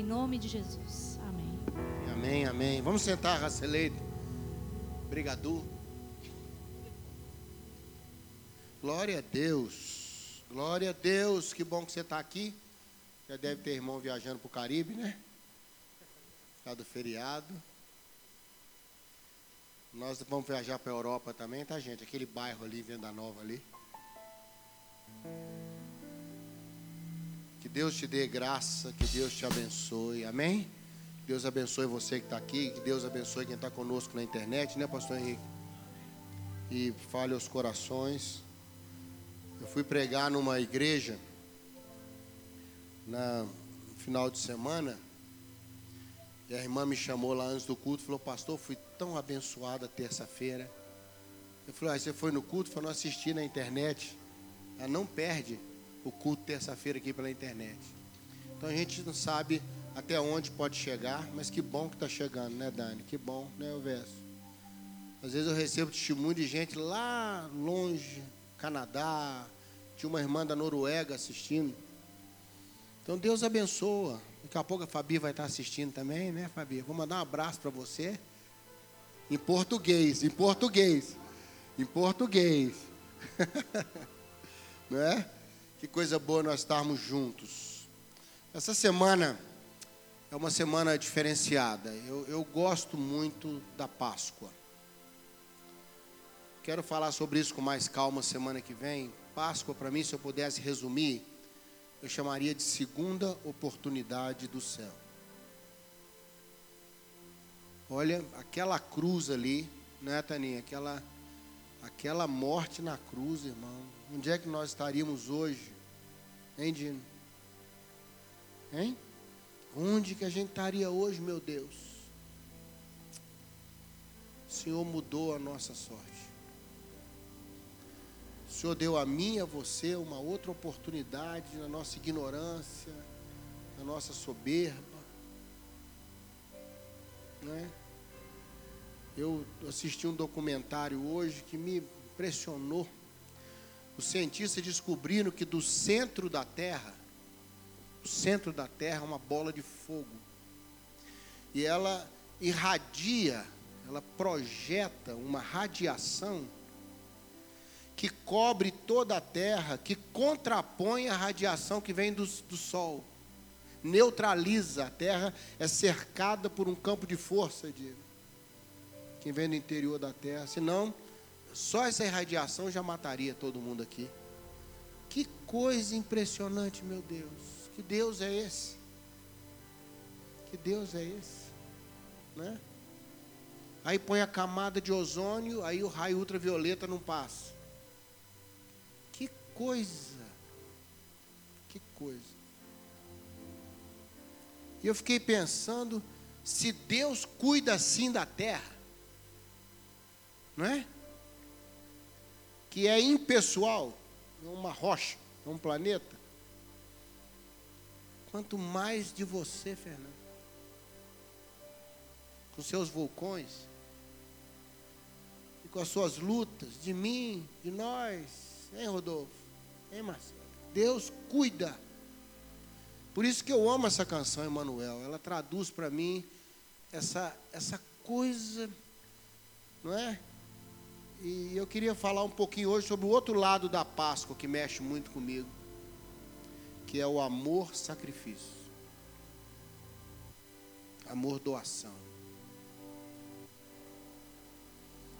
Em nome de Jesus. Amém. Amém, amém. Vamos sentar, Raceleito. Brigadu. Glória a Deus. Glória a Deus. Que bom que você está aqui. Já deve ter irmão viajando para o Caribe, né? Por do feriado. Nós vamos viajar para a Europa também, tá, gente? Aquele bairro ali, Venda Nova ali. Que Deus te dê graça, que Deus te abençoe. Amém? Deus abençoe você que está aqui, que Deus abençoe quem está conosco na internet, né, Pastor Henrique? E fale aos corações. Eu fui pregar numa igreja na no final de semana. E a irmã me chamou lá antes do culto falou, pastor, fui tão abençoada terça-feira. Eu falei, ah, você foi no culto? Falou, não assisti na internet. Ela não perde o culto terça-feira aqui pela internet. Então a gente não sabe até onde pode chegar, mas que bom que está chegando, né, Dani? Que bom, né, o verso. Às vezes eu recebo testemunho de gente lá longe, Canadá, tinha uma irmã da Noruega assistindo. Então Deus abençoa. Daqui a pouco a Fabi vai estar assistindo também, né, Fabi? Vou mandar um abraço para você. Em português, em português. Em português. Não é? Que coisa boa nós estarmos juntos. Essa semana é uma semana diferenciada. Eu, eu gosto muito da Páscoa. Quero falar sobre isso com mais calma semana que vem. Páscoa, para mim, se eu pudesse resumir, eu chamaria de segunda oportunidade do céu. Olha, aquela cruz ali, né, Taninha? Aquela, aquela morte na cruz, irmão. Onde é que nós estaríamos hoje? Hein, Dino? Hein? Onde que a gente estaria hoje, meu Deus? O Senhor mudou a nossa sorte. O Senhor deu a mim e a você uma outra oportunidade na nossa ignorância, na nossa soberba. Né? Eu assisti um documentário hoje que me impressionou. Os cientistas descobriram que do centro da Terra, o centro da Terra é uma bola de fogo. E ela irradia, ela projeta uma radiação que cobre toda a Terra, que contrapõe a radiação que vem do, do Sol. Neutraliza. A Terra é cercada por um campo de força de quem vem do interior da Terra. Senão, só essa irradiação já mataria todo mundo aqui. Que coisa impressionante, meu Deus. Que Deus é esse? Que Deus é esse? Né? Aí põe a camada de ozônio, aí o raio ultravioleta não passa. Que coisa! Que coisa! E eu fiquei pensando, se Deus cuida assim da terra, não é? Que é impessoal, é uma rocha, é um planeta. Quanto mais de você, Fernando. Com seus vulcões. E com as suas lutas, de mim, de nós. Hein, Rodolfo? Hein, Marcelo? Deus cuida. Por isso que eu amo essa canção, Emanuel. Ela traduz para mim essa, essa coisa, não é? E eu queria falar um pouquinho hoje sobre o outro lado da Páscoa que mexe muito comigo que é o amor sacrifício. Amor doação.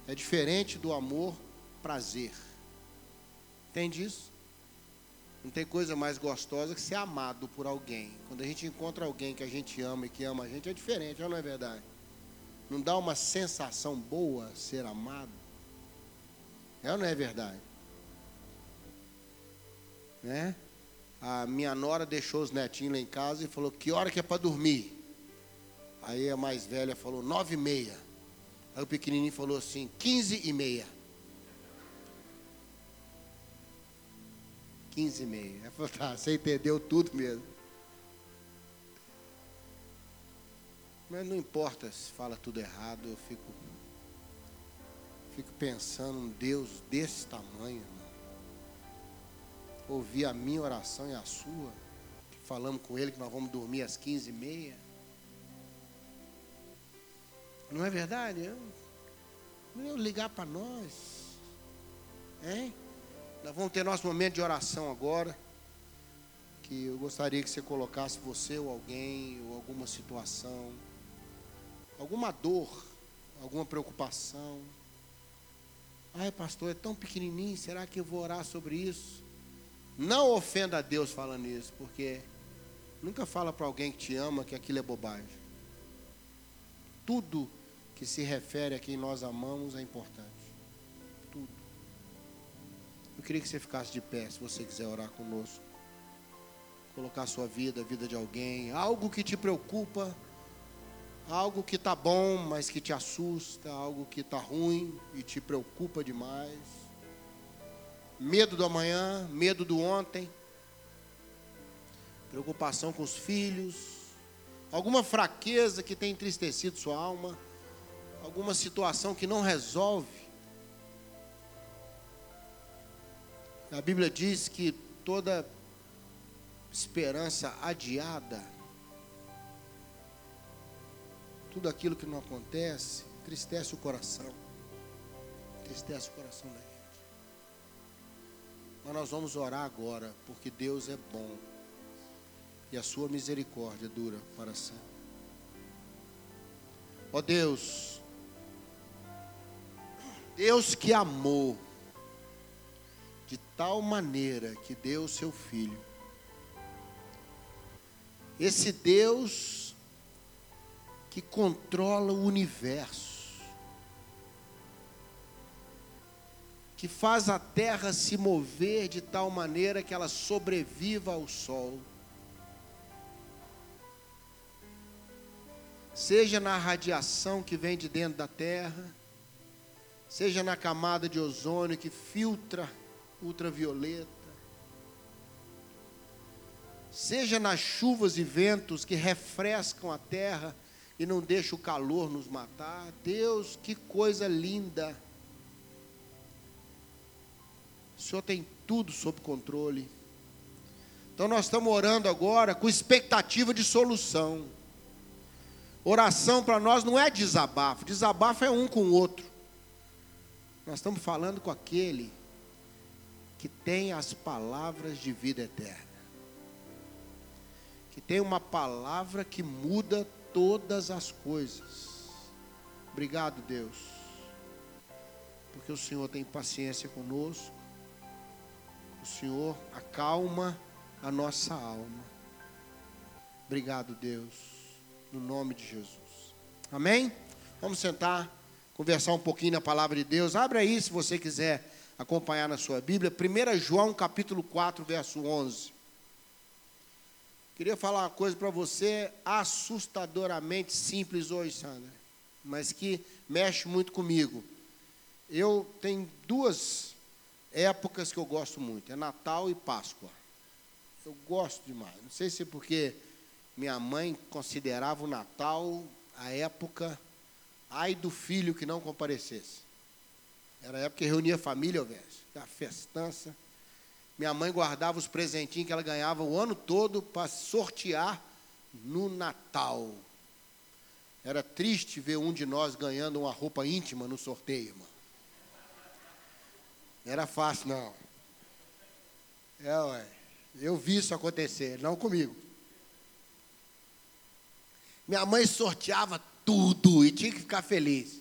É diferente do amor prazer. Entende isso? Não tem coisa mais gostosa que ser amado por alguém. Quando a gente encontra alguém que a gente ama e que ama a gente, é diferente, não é verdade? Não dá uma sensação boa ser amado? É ou não é verdade? Né? a minha nora deixou os netinhos lá em casa e falou, que hora que é para dormir? Aí a mais velha falou, nove e meia. Aí o pequenininho falou assim, quinze e meia. Quinze e meia. Ela falou, tá, você entendeu tudo mesmo. Mas não importa se fala tudo errado, eu fico, fico pensando um Deus desse tamanho, ouvir a minha oração e a sua. Falamos com ele que nós vamos dormir às 15h30. Não é verdade? Eu, eu ligar para nós. Hein? Nós vamos ter nosso momento de oração agora. Que eu gostaria que você colocasse você ou alguém, ou alguma situação, alguma dor, alguma preocupação. Ai, pastor, é tão pequenininho, será que eu vou orar sobre isso? Não ofenda a Deus falando isso, porque nunca fala para alguém que te ama que aquilo é bobagem. Tudo que se refere a quem nós amamos é importante. Tudo. Eu queria que você ficasse de pé, se você quiser orar conosco. Colocar sua vida, a vida de alguém, algo que te preocupa, algo que está bom, mas que te assusta, algo que está ruim e te preocupa demais. Medo do amanhã, medo do ontem, preocupação com os filhos, alguma fraqueza que tem entristecido sua alma alguma situação que não resolve. A Bíblia diz que toda esperança adiada, tudo aquilo que não acontece, entristece o coração. Entristece o coração da gente. Mas nós vamos orar agora, porque Deus é bom e a sua misericórdia dura para sempre. Ó oh Deus, Deus que amou de tal maneira que deu o seu filho. Esse Deus que controla o universo, que faz a terra se mover de tal maneira que ela sobreviva ao sol. Seja na radiação que vem de dentro da terra, seja na camada de ozônio que filtra ultravioleta, seja nas chuvas e ventos que refrescam a terra e não deixam o calor nos matar. Deus, que coisa linda! O Senhor tem tudo sob controle. Então nós estamos orando agora com expectativa de solução. Oração para nós não é desabafo, desabafo é um com o outro. Nós estamos falando com aquele que tem as palavras de vida eterna. Que tem uma palavra que muda todas as coisas. Obrigado, Deus. Porque o Senhor tem paciência conosco. O Senhor acalma a nossa alma. Obrigado, Deus. No nome de Jesus. Amém? Vamos sentar conversar um pouquinho na palavra de Deus. Abra aí se você quiser acompanhar na sua Bíblia. 1 João capítulo 4, verso 11. Queria falar uma coisa para você assustadoramente simples hoje, Sandra, mas que mexe muito comigo. Eu tenho duas épocas que eu gosto muito, é Natal e Páscoa. Eu gosto demais. Não sei se é porque minha mãe considerava o Natal a época Ai do filho que não comparecesse. Era a época que reunia a família, velho. A festança. Minha mãe guardava os presentinhos que ela ganhava o ano todo para sortear no Natal. Era triste ver um de nós ganhando uma roupa íntima no sorteio, mano. Não era fácil, não. É, ué. Eu vi isso acontecer, não comigo. Minha mãe sorteava tudo e tinha que ficar feliz.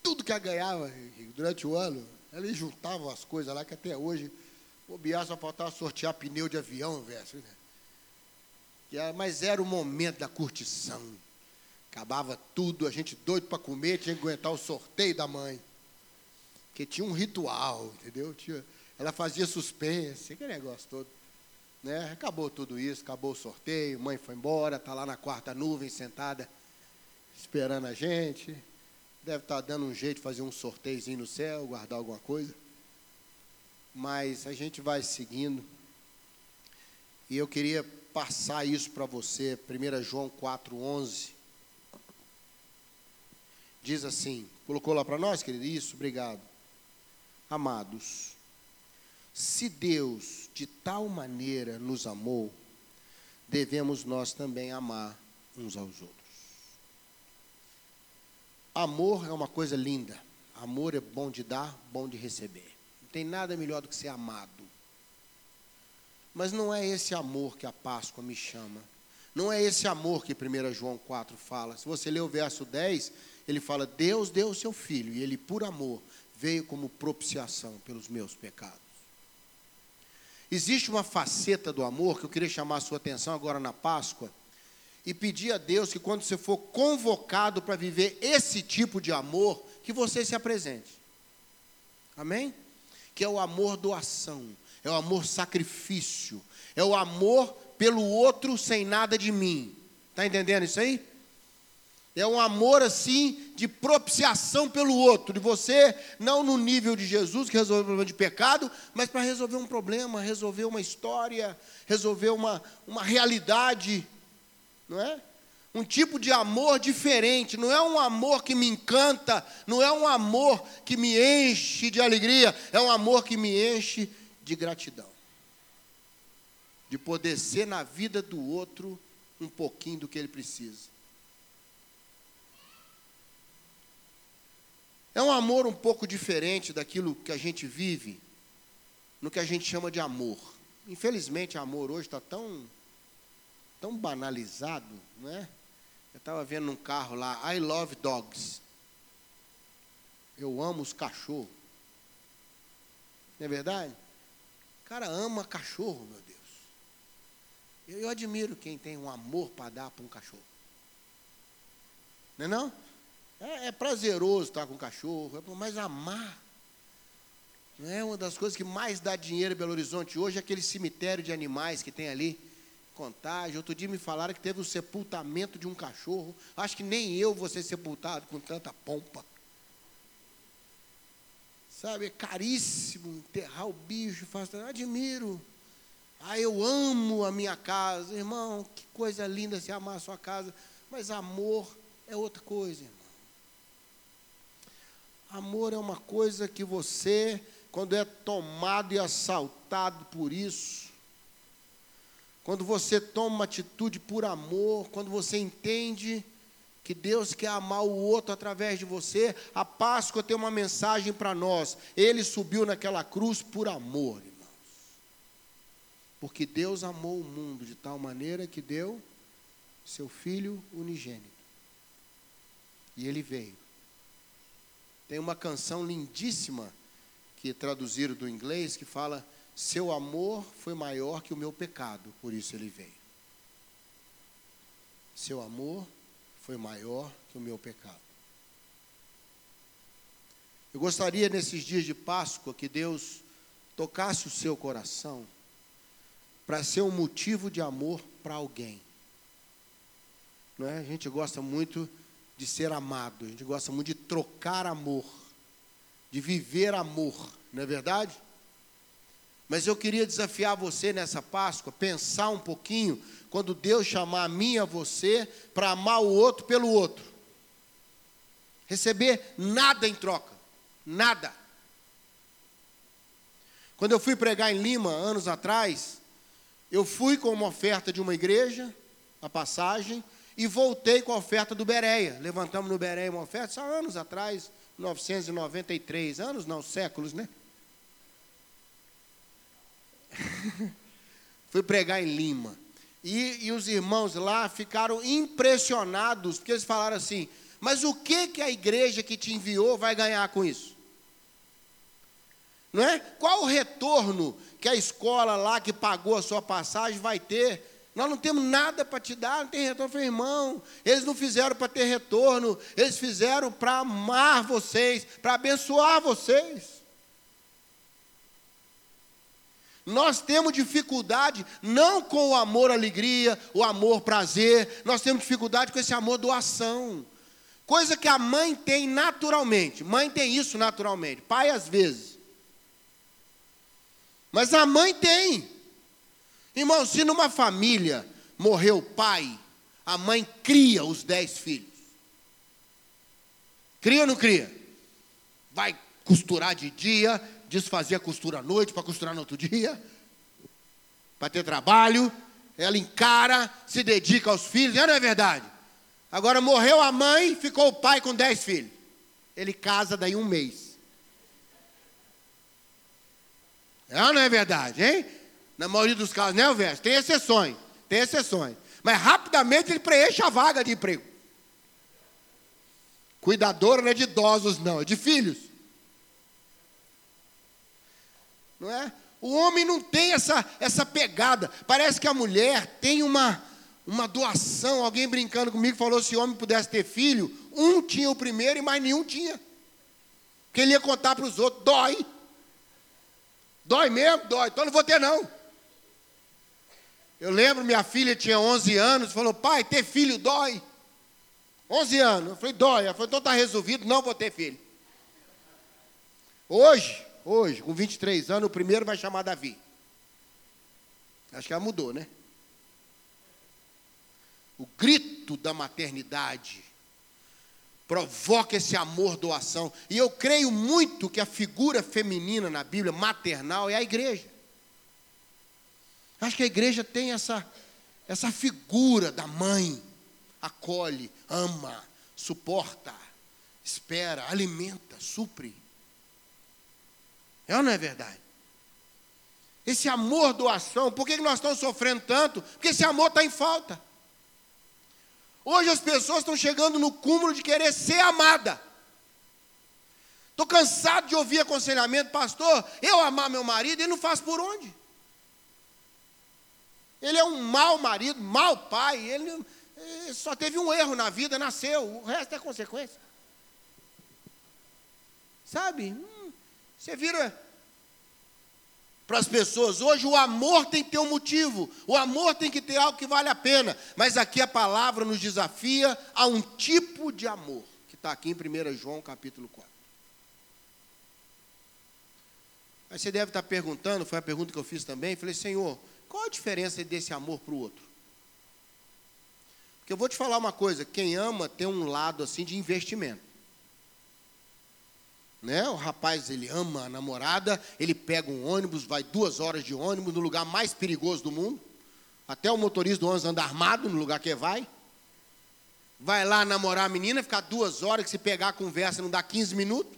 Tudo que ela ganhava durante o ano, ela juntava as coisas lá que até hoje, Biá só faltava sortear pneu de avião, velho. Né? Mas era o momento da curtição. Acabava tudo, a gente doido para comer, tinha que aguentar o sorteio da mãe. Porque tinha um ritual, entendeu? Tinha, ela fazia suspense, aquele negócio todo. Né? Acabou tudo isso, acabou o sorteio, mãe foi embora, está lá na quarta nuvem sentada esperando a gente. Deve estar tá dando um jeito de fazer um sorteiozinho no céu, guardar alguma coisa. Mas a gente vai seguindo. E eu queria passar isso para você. 1 João 4,11. Diz assim: colocou lá para nós, querido? Isso, obrigado. Amados, se Deus de tal maneira nos amou, devemos nós também amar uns aos outros. Amor é uma coisa linda. Amor é bom de dar, bom de receber. Tem nada melhor do que ser amado. Mas não é esse amor que a Páscoa me chama. Não é esse amor que 1 João 4 fala. Se você ler o verso 10, ele fala: Deus deu o seu filho, e ele, por amor, veio como propiciação pelos meus pecados. Existe uma faceta do amor que eu queria chamar a sua atenção agora na Páscoa e pedir a Deus que quando você for convocado para viver esse tipo de amor, que você se apresente. Amém? Que é o amor doação, é o amor sacrifício, é o amor pelo outro sem nada de mim. Está entendendo isso aí? É um amor assim de propiciação pelo outro, de você não no nível de Jesus que resolveu o problema de pecado, mas para resolver um problema, resolver uma história, resolver uma, uma realidade, não é? Um tipo de amor diferente, não é um amor que me encanta, não é um amor que me enche de alegria, é um amor que me enche de gratidão. De poder ser na vida do outro um pouquinho do que ele precisa. É um amor um pouco diferente daquilo que a gente vive, no que a gente chama de amor. Infelizmente, amor hoje está tão, tão banalizado, não é? Eu estava vendo num carro lá, I love dogs. Eu amo os cachorros. Não é verdade? O cara ama cachorro, meu Deus. Eu, eu admiro quem tem um amor para dar para um cachorro. Não é não? É, é prazeroso estar com o cachorro, é mas amar. Não é uma das coisas que mais dá dinheiro em Belo Horizonte hoje, é aquele cemitério de animais que tem ali. Contagem. Outro dia me falaram que teve o sepultamento de um cachorro. Acho que nem eu vou ser sepultado com tanta pompa. Sabe, é caríssimo enterrar o bicho. Faço, admiro. Ah, eu amo a minha casa. Irmão, que coisa linda se amar a sua casa. Mas amor é outra coisa, irmão. Amor é uma coisa que você, quando é tomado e assaltado por isso, quando você toma uma atitude por amor, quando você entende que Deus quer amar o outro através de você, a Páscoa tem uma mensagem para nós. Ele subiu naquela cruz por amor, irmãos. Porque Deus amou o mundo de tal maneira que deu seu filho unigênito. E ele veio tem uma canção lindíssima que traduziram do inglês que fala: Seu amor foi maior que o meu pecado, por isso ele veio. Seu amor foi maior que o meu pecado. Eu gostaria nesses dias de Páscoa que Deus tocasse o seu coração para ser um motivo de amor para alguém. Não é? A gente gosta muito de ser amado, a gente gosta muito de trocar amor, de viver amor, não é verdade? Mas eu queria desafiar você nessa Páscoa, pensar um pouquinho, quando Deus chamar a mim e a você para amar o outro pelo outro. Receber nada em troca, nada. Quando eu fui pregar em Lima, anos atrás, eu fui com uma oferta de uma igreja, a passagem, e voltei com a oferta do Bereia. Levantamos no Bereia uma oferta, há anos atrás, 1993, anos não, séculos, né? Fui pregar em Lima. E, e, os irmãos lá ficaram impressionados, porque eles falaram assim: mas o que, que a igreja que te enviou vai ganhar com isso? Não é? Qual o retorno que a escola lá que pagou a sua passagem vai ter nós não temos nada para te dar, não tem retorno. Eu falei, irmão, eles não fizeram para ter retorno, eles fizeram para amar vocês, para abençoar vocês. Nós temos dificuldade não com o amor alegria, o amor prazer, nós temos dificuldade com esse amor doação. Coisa que a mãe tem naturalmente. Mãe tem isso naturalmente, pai às vezes. Mas a mãe tem. Irmão, se numa família morreu o pai, a mãe cria os dez filhos. Cria ou não cria? Vai costurar de dia, desfazer a costura à noite para costurar no outro dia, para ter trabalho. ela encara, se dedica aos filhos, não é verdade? Agora morreu a mãe, ficou o pai com dez filhos. Ele casa daí um mês. É não é verdade, hein? Na maioria dos casos, né, Alves? Tem exceções, tem exceções. Mas rapidamente ele preenche a vaga de emprego. Cuidadora não é de idosos, não, é de filhos. Não é? O homem não tem essa, essa pegada. Parece que a mulher tem uma, uma doação. Alguém brincando comigo falou: se o homem pudesse ter filho, um tinha o primeiro e mais nenhum tinha. Porque ele ia contar para os outros: dói. Dói mesmo? Dói. Então não vou ter, não. Eu lembro, minha filha tinha 11 anos, falou: pai, ter filho dói. 11 anos. Eu falei: dói. Ela falou: então está resolvido, não vou ter filho. Hoje, hoje, com 23 anos, o primeiro vai chamar Davi. Acho que ela mudou, né? O grito da maternidade provoca esse amor doação. E eu creio muito que a figura feminina na Bíblia, maternal, é a igreja. Acho que a igreja tem essa, essa figura da mãe. Acolhe, ama, suporta, espera, alimenta, supre. É ou não é verdade? Esse amor doação, por que nós estamos sofrendo tanto? Porque esse amor está em falta. Hoje as pessoas estão chegando no cúmulo de querer ser amada. Estou cansado de ouvir aconselhamento, pastor. Eu amar meu marido e não faço por onde? Ele é um mau marido, mau pai. Ele, ele só teve um erro na vida, nasceu. O resto é consequência. Sabe? Você vira para as pessoas. Hoje o amor tem que ter um motivo, o amor tem que ter algo que vale a pena. Mas aqui a palavra nos desafia a um tipo de amor, que está aqui em 1 João capítulo 4. Aí você deve estar perguntando, foi a pergunta que eu fiz também, falei, Senhor, qual a diferença desse amor para o outro? Porque eu vou te falar uma coisa, quem ama tem um lado assim de investimento. Né? O rapaz ele ama a namorada, ele pega um ônibus, vai duas horas de ônibus no lugar mais perigoso do mundo. Até o motorista do ônibus anda armado no lugar que vai. Vai lá namorar a menina, ficar duas horas, que se pegar a conversa não dá 15 minutos.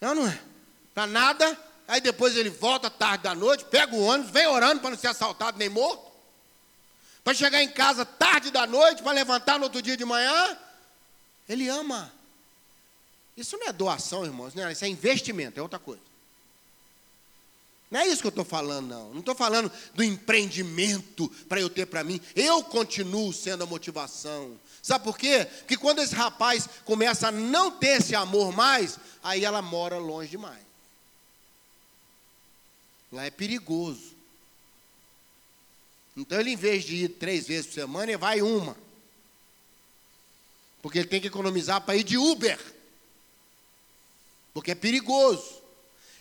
Não, não é. Para nada. Aí depois ele volta tarde da noite, pega o ônibus, vem orando para não ser assaltado nem morto. Para chegar em casa tarde da noite, para levantar no outro dia de manhã. Ele ama. Isso não é doação, irmãos, não é, isso é investimento, é outra coisa. Não é isso que eu estou falando, não. Não estou falando do empreendimento para eu ter para mim. Eu continuo sendo a motivação. Sabe por quê? Porque quando esse rapaz começa a não ter esse amor mais, aí ela mora longe demais. Lá é perigoso. Então ele, em vez de ir três vezes por semana, ele vai uma. Porque ele tem que economizar para ir de Uber porque é perigoso.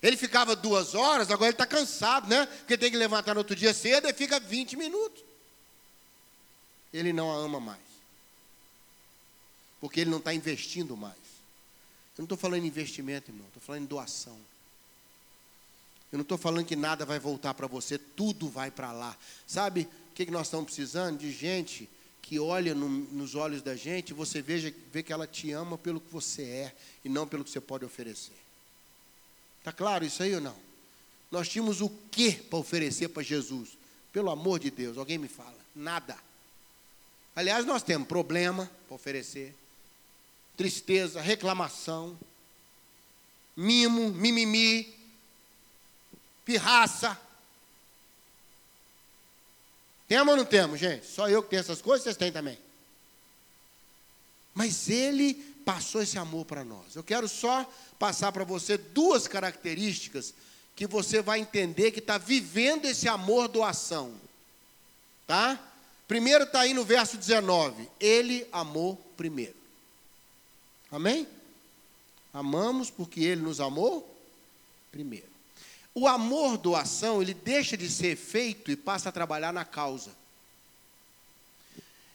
Ele ficava duas horas, agora ele está cansado, né? Porque tem que levantar no outro dia cedo e fica 20 minutos. Ele não a ama mais. Porque ele não está investindo mais. Eu não estou falando em investimento, irmão, estou falando em doação. Eu não estou falando que nada vai voltar para você, tudo vai para lá. Sabe o que, que nós estamos precisando? De gente que olha no, nos olhos da gente, você veja, vê que ela te ama pelo que você é e não pelo que você pode oferecer. Está claro isso aí ou não? Nós tínhamos o que para oferecer para Jesus? Pelo amor de Deus, alguém me fala? Nada. Aliás, nós temos problema para oferecer, tristeza, reclamação, mimo, mimimi, pirraça. Temos ou não temos, gente? Só eu que tenho essas coisas, vocês têm também. Mas ele passou esse amor para nós. Eu quero só passar para você duas características que você vai entender que está vivendo esse amor doação. Tá? Primeiro está aí no verso 19. Ele amou primeiro. Amém? Amamos porque ele nos amou primeiro. O amor doação, ele deixa de ser feito e passa a trabalhar na causa.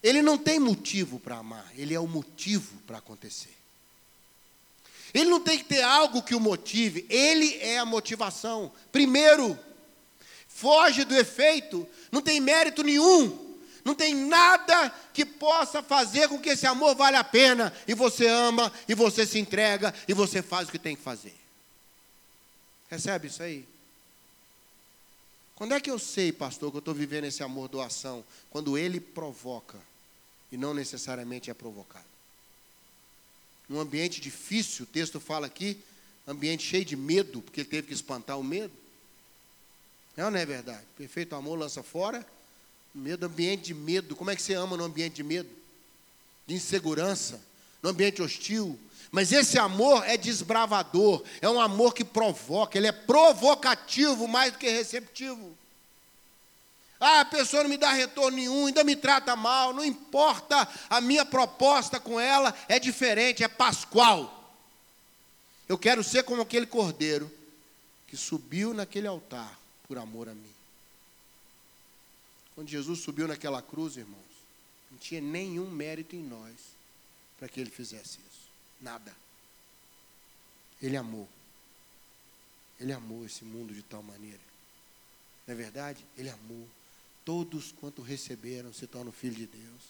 Ele não tem motivo para amar, ele é o motivo para acontecer. Ele não tem que ter algo que o motive, ele é a motivação. Primeiro, foge do efeito, não tem mérito nenhum. Não tem nada que possa fazer com que esse amor valha a pena. E você ama, e você se entrega, e você faz o que tem que fazer. Recebe isso aí? Quando é que eu sei, pastor, que eu estou vivendo esse amor doação? Quando ele provoca e não necessariamente é provocado. Num ambiente difícil, o texto fala aqui, ambiente cheio de medo, porque ele teve que espantar o medo. Não, não é verdade? Perfeito amor lança fora. Medo, ambiente de medo. Como é que você ama no ambiente de medo? De insegurança, no ambiente hostil. Mas esse amor é desbravador, é um amor que provoca, ele é provocativo mais do que receptivo. Ah, a pessoa não me dá retorno nenhum, ainda me trata mal, não importa, a minha proposta com ela é diferente, é pascual. Eu quero ser como aquele cordeiro que subiu naquele altar por amor a mim. Quando Jesus subiu naquela cruz, irmãos, não tinha nenhum mérito em nós para que ele fizesse isso. Nada. Ele amou. Ele amou esse mundo de tal maneira. Não é verdade? Ele amou. Todos quanto receberam se tornam filhos de Deus.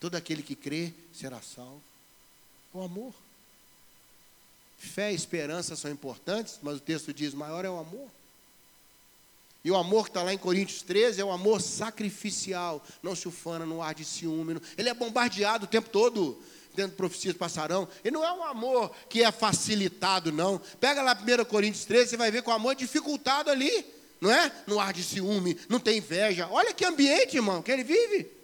Todo aquele que crê será salvo. O amor. Fé e esperança são importantes, mas o texto diz: maior é o amor. E o amor que está lá em Coríntios 13 é o amor sacrificial, não se ufana no ar de ciúme. Ele é bombardeado o tempo todo, dentro de profecias passarão. E não é um amor que é facilitado, não. Pega lá 1 Coríntios 13, você vai ver que o amor é dificultado ali, não é? No ar de ciúme, não tem inveja. Olha que ambiente, irmão, que ele vive.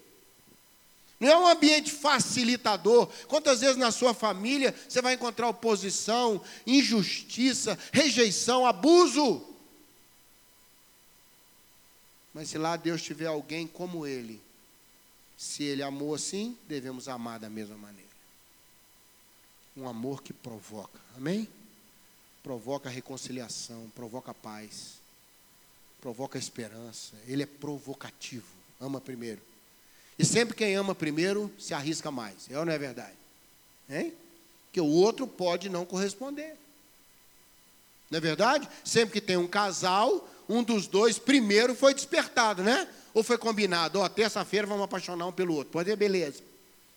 Não é um ambiente facilitador. Quantas vezes na sua família você vai encontrar oposição, injustiça, rejeição, abuso? Mas se lá Deus tiver alguém como Ele, se Ele amou assim, devemos amar da mesma maneira. Um amor que provoca, amém? Provoca reconciliação, provoca paz, provoca esperança. Ele é provocativo. Ama primeiro. E sempre quem ama primeiro se arrisca mais. É ou não é verdade? Hein? Que o outro pode não corresponder. Não é verdade? Sempre que tem um casal, um dos dois primeiro foi despertado, né? Ou foi combinado, ó, oh, terça-feira vamos apaixonar um pelo outro. Pode ser, beleza.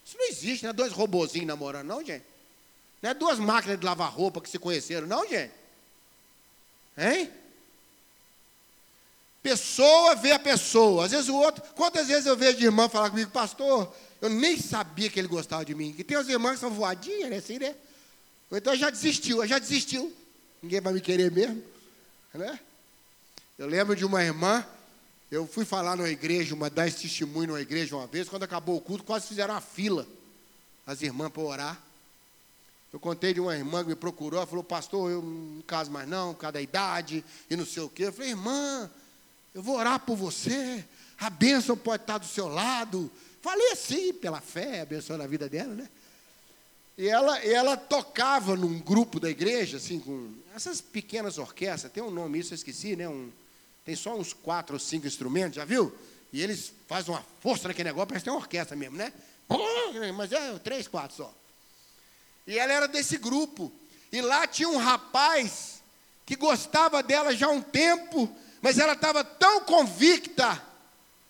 Isso não existe, não é dois robozinhos namorando, não, gente. Não é duas máquinas de lavar roupa que se conheceram, não, gente. Hein? Pessoa vê a pessoa. Às vezes o outro. Quantas vezes eu vejo irmã falar comigo, pastor, eu nem sabia que ele gostava de mim. Que tem os irmãos que são voadinhas, né? Assim, né? Ou então já desistiu, já desistiu. Ninguém vai me querer mesmo. Né? Eu lembro de uma irmã, eu fui falar numa igreja, uma, dar esse testemunho numa igreja uma vez, quando acabou o culto, quase fizeram uma fila, as irmãs para orar. Eu contei de uma irmã que me procurou, ela falou, pastor, eu não caso mais não, por causa da idade e não sei o quê. Eu falei, irmã, eu vou orar por você, a bênção pode estar do seu lado. Falei assim, pela fé, abençoando a vida dela, né? E ela, ela tocava num grupo da igreja, assim, com essas pequenas orquestras, tem um nome, isso eu esqueci, né? Um, tem só uns quatro ou cinco instrumentos, já viu? E eles fazem uma força naquele negócio, parece que tem uma orquestra mesmo, né? Mas é três, quatro só. E ela era desse grupo. E lá tinha um rapaz que gostava dela já há um tempo, mas ela estava tão convicta,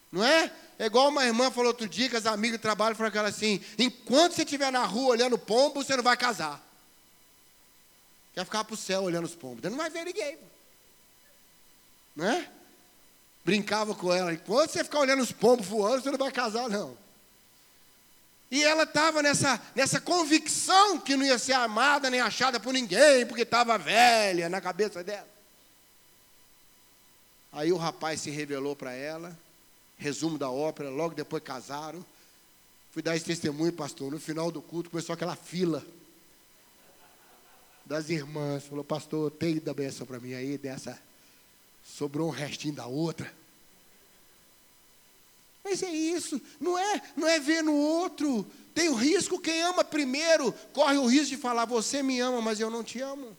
não é? É igual uma irmã falou outro dia, que as amigas de trabalho falaram assim: enquanto você estiver na rua olhando pombo, você não vai casar. Quer ficar para o céu olhando os pombos. Você não vai ver ninguém. Não é? Brincava com ela: enquanto você ficar olhando os pombos voando, você não vai casar, não. E ela estava nessa, nessa convicção que não ia ser amada nem achada por ninguém, porque estava velha na cabeça dela. Aí o rapaz se revelou para ela resumo da ópera, logo depois casaram. Fui dar esse testemunho, pastor. No final do culto começou aquela fila das irmãs. Falou, pastor, tem da benção para mim aí, dessa. Sobrou um restinho da outra. Mas é isso, não é, não é ver no outro. Tem o risco, quem ama primeiro corre o risco de falar, você me ama, mas eu não te amo.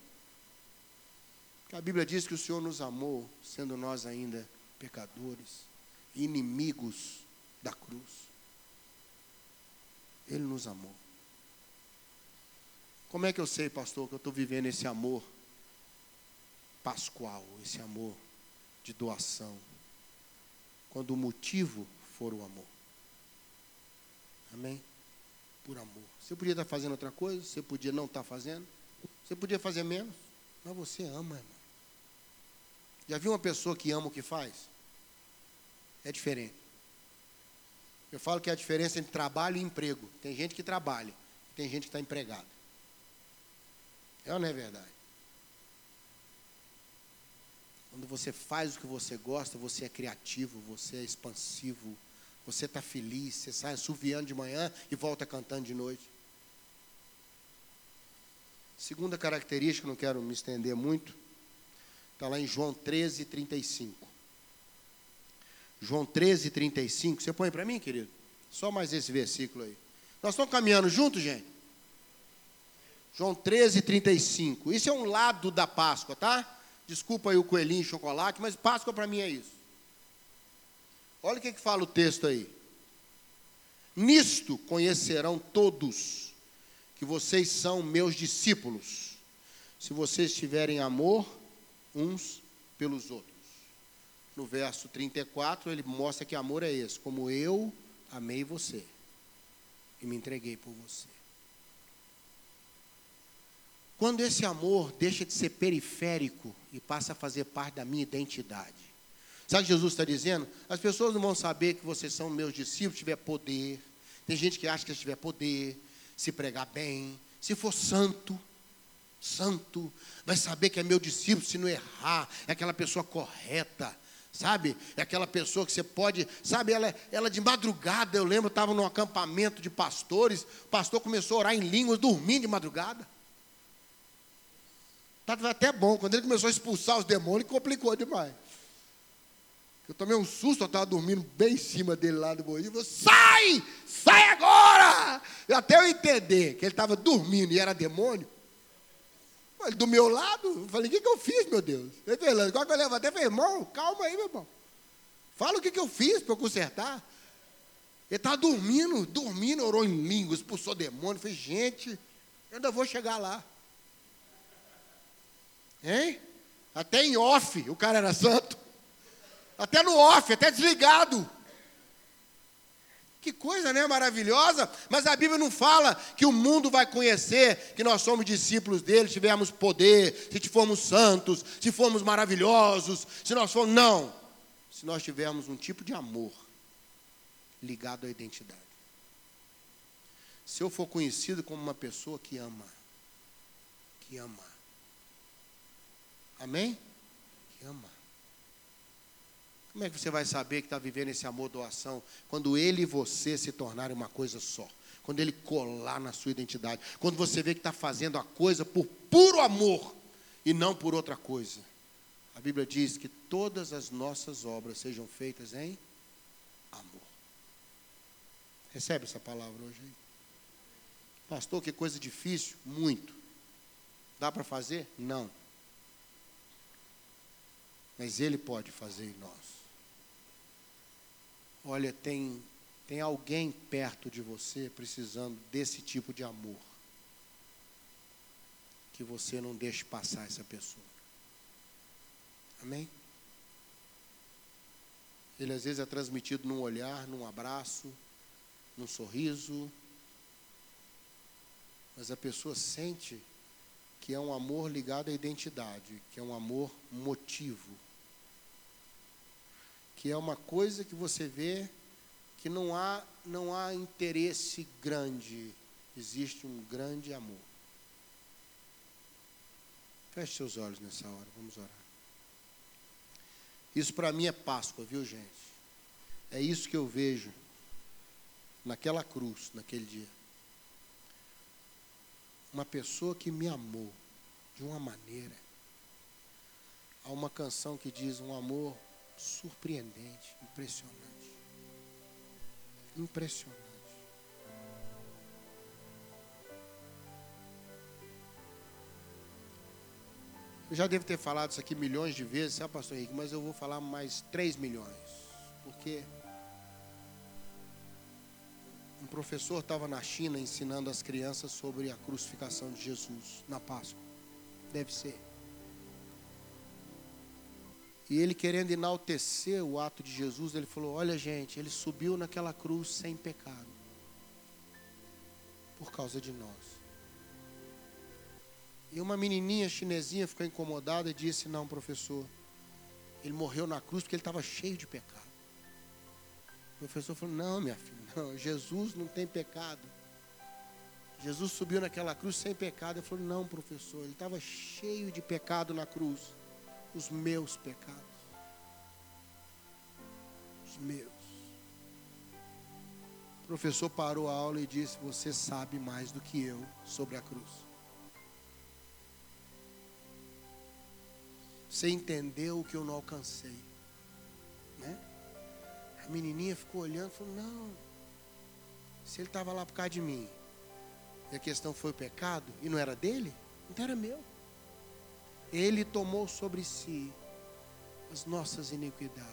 A Bíblia diz que o Senhor nos amou, sendo nós ainda pecadores inimigos da cruz. Ele nos amou. Como é que eu sei, pastor, que eu estou vivendo esse amor pascual, esse amor de doação? quando o motivo for o amor. Amém? Por amor. Você podia estar fazendo outra coisa, você podia não estar fazendo, você podia fazer menos, mas você ama, irmão. Já viu uma pessoa que ama o que faz? É diferente. Eu falo que é a diferença entre trabalho e emprego. Tem gente que trabalha, tem gente que está empregada. É ou não é verdade? Quando você faz o que você gosta, você é criativo, você é expansivo, você está feliz, você sai assoviando de manhã e volta cantando de noite. Segunda característica, não quero me estender muito, está lá em João 13, 35. João 13, 35. Você põe para mim, querido? Só mais esse versículo aí. Nós estamos caminhando juntos, gente? João 13, 35. Isso é um lado da Páscoa, tá? Desculpa aí o coelhinho chocolate, mas Páscoa para mim é isso. Olha o que, que fala o texto aí. Nisto conhecerão todos que vocês são meus discípulos, se vocês tiverem amor uns pelos outros. No verso 34, ele mostra que amor é esse, como eu amei você e me entreguei por você. Quando esse amor deixa de ser periférico e passa a fazer parte da minha identidade. Sabe o que Jesus está dizendo? As pessoas não vão saber que vocês são meus discípulos se tiver poder. Tem gente que acha que se tiver poder, se pregar bem, se for santo, santo, vai saber que é meu discípulo se não errar, é aquela pessoa correta, sabe? É aquela pessoa que você pode, sabe? Ela, ela de madrugada, eu lembro, estava num acampamento de pastores, o pastor começou a orar em línguas, dormindo de madrugada. Estava até bom. Quando ele começou a expulsar os demônios, complicou demais. Eu tomei um susto, eu estava dormindo bem em cima dele lá do boi. Falei, sai! Sai agora! Até eu entender que ele estava dormindo e era demônio. Ele do meu lado, eu falei, o que, que eu fiz, meu Deus? Ele falou, igual que eu levantei, falei, irmão, calma aí, meu irmão. Fala o que, que eu fiz para eu consertar. Ele estava dormindo, dormindo, orou em línguas, expulsou demônio. Eu falei, gente, eu ainda vou chegar lá. Hein? Até em off, o cara era santo. Até no off, até desligado. Que coisa, né? Maravilhosa. Mas a Bíblia não fala que o mundo vai conhecer que nós somos discípulos dele, tivermos poder, se formos santos, se formos maravilhosos, se nós formos. Não. Se nós tivermos um tipo de amor ligado à identidade. Se eu for conhecido como uma pessoa que ama, que ama, Amém? Que ama. Como é que você vai saber que está vivendo esse amor doação quando ele e você se tornarem uma coisa só? Quando ele colar na sua identidade. Quando você vê que está fazendo a coisa por puro amor e não por outra coisa. A Bíblia diz que todas as nossas obras sejam feitas em amor. Recebe essa palavra hoje aí? Pastor, que coisa difícil? Muito. Dá para fazer? Não mas Ele pode fazer em nós. Olha, tem, tem alguém perto de você precisando desse tipo de amor. Que você não deixe passar essa pessoa. Amém? Ele às vezes é transmitido num olhar, num abraço, num sorriso. Mas a pessoa sente que é um amor ligado à identidade, que é um amor motivo que é uma coisa que você vê que não há, não há interesse grande, existe um grande amor. Feche seus olhos nessa hora, vamos orar. Isso para mim é Páscoa, viu, gente? É isso que eu vejo naquela cruz, naquele dia. Uma pessoa que me amou de uma maneira. Há uma canção que diz um amor surpreendente, impressionante. Impressionante. Eu já devo ter falado isso aqui milhões de vezes, sabe, pastor Henrique? Mas eu vou falar mais 3 milhões. Porque um professor estava na China ensinando as crianças sobre a crucificação de Jesus na Páscoa. Deve ser. E ele querendo enaltecer o ato de Jesus, ele falou: Olha, gente, ele subiu naquela cruz sem pecado, por causa de nós. E uma menininha chinesinha ficou incomodada e disse: Não, professor, ele morreu na cruz porque ele estava cheio de pecado. O professor falou: Não, minha filha, não, Jesus não tem pecado. Jesus subiu naquela cruz sem pecado. Ele falou: Não, professor, ele estava cheio de pecado na cruz. Os meus pecados. Os meus. O professor parou a aula e disse: Você sabe mais do que eu sobre a cruz. Você entendeu o que eu não alcancei. Né? A menininha ficou olhando e falou: Não, se ele estava lá por causa de mim, e a questão foi o pecado, e não era dele, então era meu. Ele tomou sobre si as nossas iniquidades.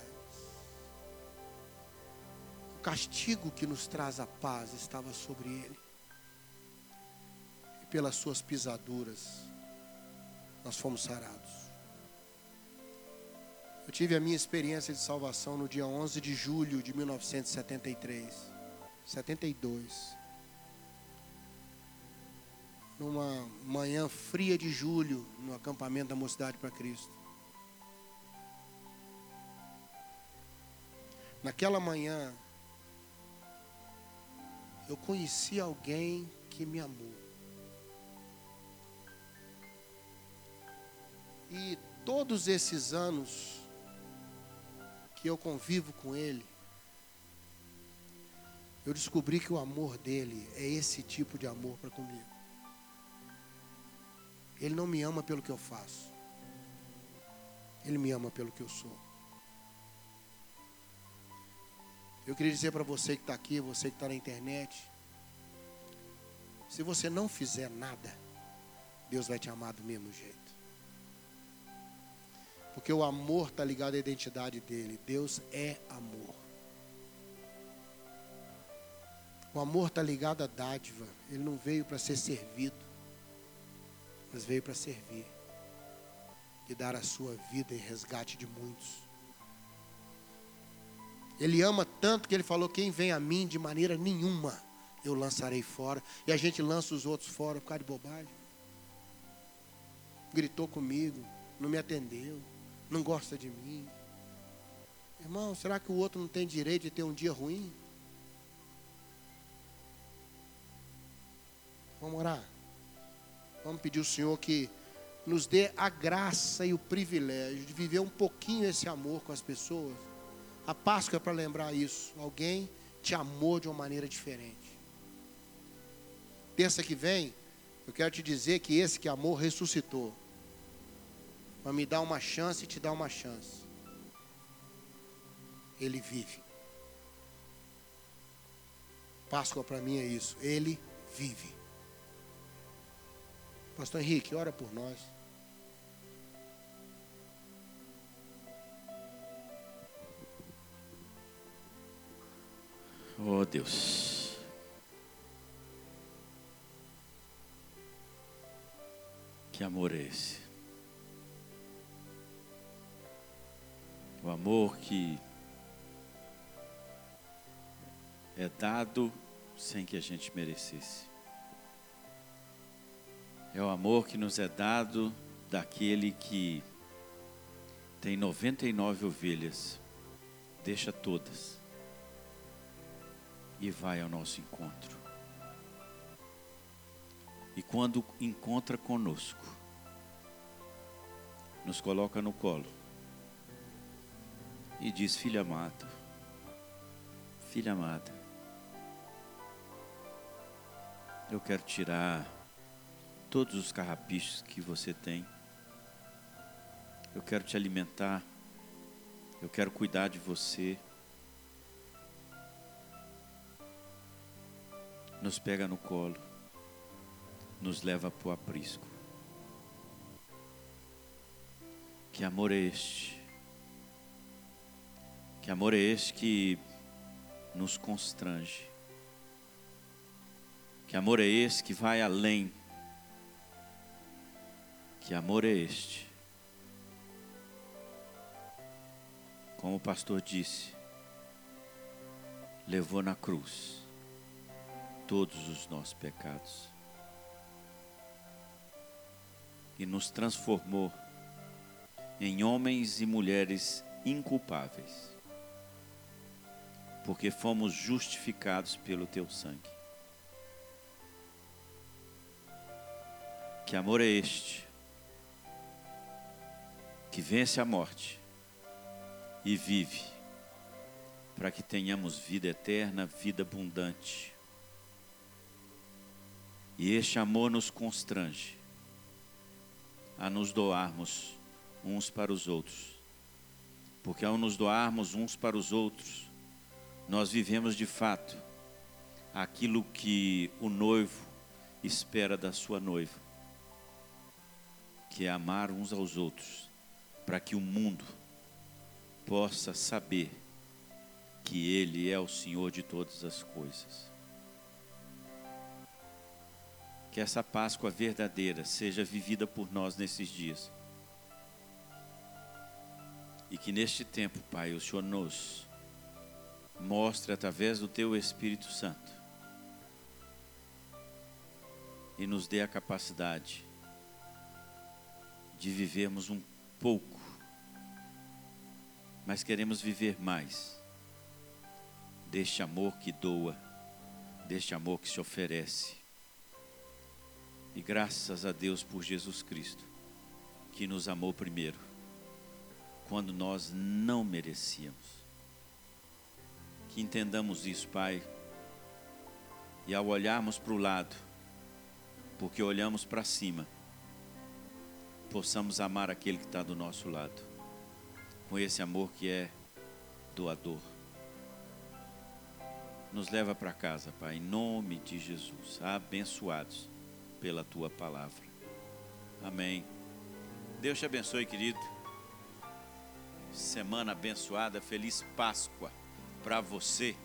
O castigo que nos traz a paz estava sobre ele. E pelas suas pisaduras, nós fomos sarados. Eu tive a minha experiência de salvação no dia 11 de julho de 1973, 72 numa manhã fria de julho, no acampamento da Mocidade para Cristo. Naquela manhã, eu conheci alguém que me amou. E todos esses anos que eu convivo com ele, eu descobri que o amor dele é esse tipo de amor para comigo. Ele não me ama pelo que eu faço. Ele me ama pelo que eu sou. Eu queria dizer para você que está aqui, você que está na internet, se você não fizer nada, Deus vai te amar do mesmo jeito. Porque o amor está ligado à identidade dele. Deus é amor. O amor está ligado à dádiva. Ele não veio para ser servido mas veio para servir e dar a sua vida em resgate de muitos. Ele ama tanto que ele falou: Quem vem a mim de maneira nenhuma eu lançarei fora. E a gente lança os outros fora por causa de bobagem. Gritou comigo, não me atendeu, não gosta de mim. Irmão, será que o outro não tem direito de ter um dia ruim? Vamos orar. Vamos pedir ao Senhor que nos dê a graça e o privilégio de viver um pouquinho esse amor com as pessoas. A Páscoa é para lembrar isso. Alguém te amou de uma maneira diferente. Terça que vem, eu quero te dizer que esse que amou ressuscitou. Para me dar uma chance e te dar uma chance. Ele vive. Páscoa para mim é isso. Ele vive. Pastor Henrique, ora por nós. Oh Deus. Que amor é esse? O amor que é dado sem que a gente merecesse. É o amor que nos é dado daquele que tem 99 ovelhas, deixa todas e vai ao nosso encontro. E quando encontra conosco, nos coloca no colo e diz: Filha amada, filha amada, eu quero tirar todos os carrapichos que você tem. Eu quero te alimentar. Eu quero cuidar de você. Nos pega no colo. Nos leva para o aprisco. Que amor é este? Que amor é este que nos constrange? Que amor é esse que vai além que amor é este? como o pastor disse, levou na cruz todos os nossos pecados e nos transformou em homens e mulheres inculpáveis, porque fomos justificados pelo teu sangue. Que amor é este que vence a morte e vive para que tenhamos vida eterna, vida abundante. E este amor nos constrange a nos doarmos uns para os outros. Porque ao nos doarmos uns para os outros, nós vivemos de fato aquilo que o noivo espera da sua noiva que é amar uns aos outros, para que o mundo possa saber que Ele é o Senhor de todas as coisas. Que essa Páscoa verdadeira seja vivida por nós nesses dias. E que neste tempo, Pai, o Senhor nos mostre através do Teu Espírito Santo e nos dê a capacidade de vivermos um pouco, mas queremos viver mais deste amor que doa, deste amor que se oferece. E graças a Deus por Jesus Cristo, que nos amou primeiro, quando nós não merecíamos. Que entendamos isso, Pai, e ao olharmos para o lado, porque olhamos para cima, possamos amar aquele que está do nosso lado, com esse amor que é doador. Nos leva para casa, Pai, em nome de Jesus, abençoados pela tua palavra. Amém. Deus te abençoe, querido. Semana abençoada, feliz Páscoa para você.